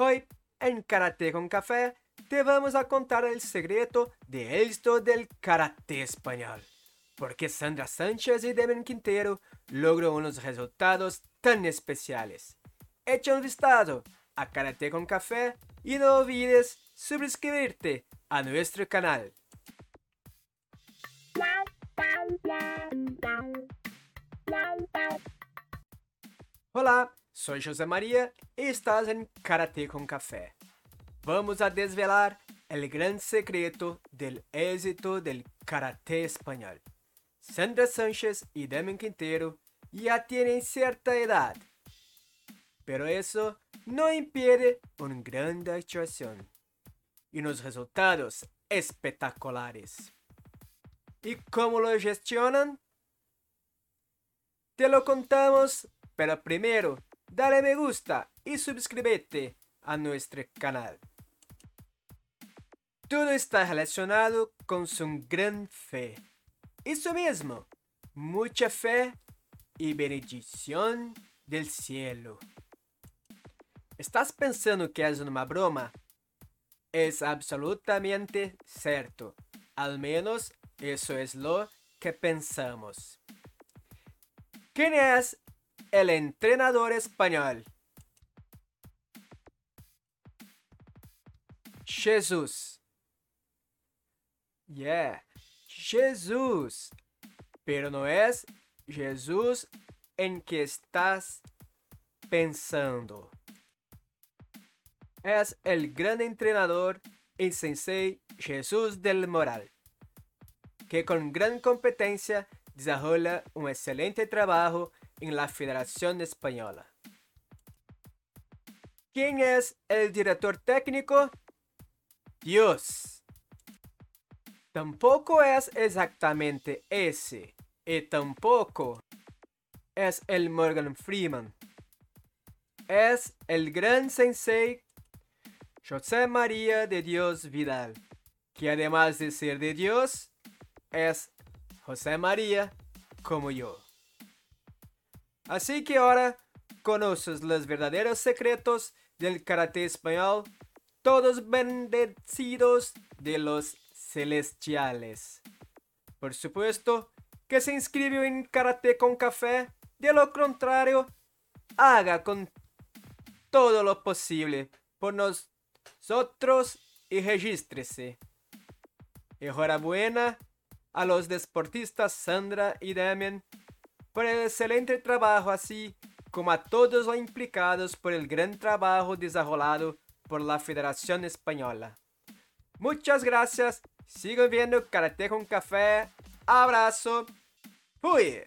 Hoy, en Karate con Café, te vamos a contar el secreto de éxito del karate español. Porque Sandra Sánchez y Demian Quintero lograron unos resultados tan especiales. Echa un vistazo a Karate con Café y no olvides suscribirte a nuestro canal. Hola, soy José María estás en Karate con Café. Vamos a desvelar el gran secreto del éxito del karate español. Sandra Sánchez y Demian Quintero ya tienen cierta edad, pero eso no impide una gran actuación y unos resultados espectaculares. ¿Y cómo lo gestionan? Te lo contamos, pero primero dale me gusta y suscríbete a nuestro canal. Todo está relacionado con su gran fe. Eso mismo, mucha fe y bendición del cielo. ¿Estás pensando que es una broma? Es absolutamente cierto. Al menos eso es lo que pensamos. ¿Quién es el entrenador español? Jesús. Yeah, Jesús. Pero no es Jesús en que estás pensando. Es el gran entrenador y sensei Jesús del Moral, que con gran competencia desarrolla un excelente trabajo en la Federación Española. ¿Quién es el director técnico? Dios. Tampoco es exactamente ese, y tampoco es el Morgan Freeman. Es el gran sensei José María de Dios Vidal, que además de ser de Dios, es José María como yo. Así que ahora conoces los verdaderos secretos del karate español, todos bendecidos de los celestiales. Por supuesto que se inscribió en Karate con Café, de lo contrario, haga con todo lo posible por nosotros y regístrese. Enhorabuena a los deportistas Sandra y Damian por el excelente trabajo, así como a todos los implicados por el gran trabajo desarrollado por la Federación Española. Muchas gracias, sigan viendo Karate con Café, abrazo, fui.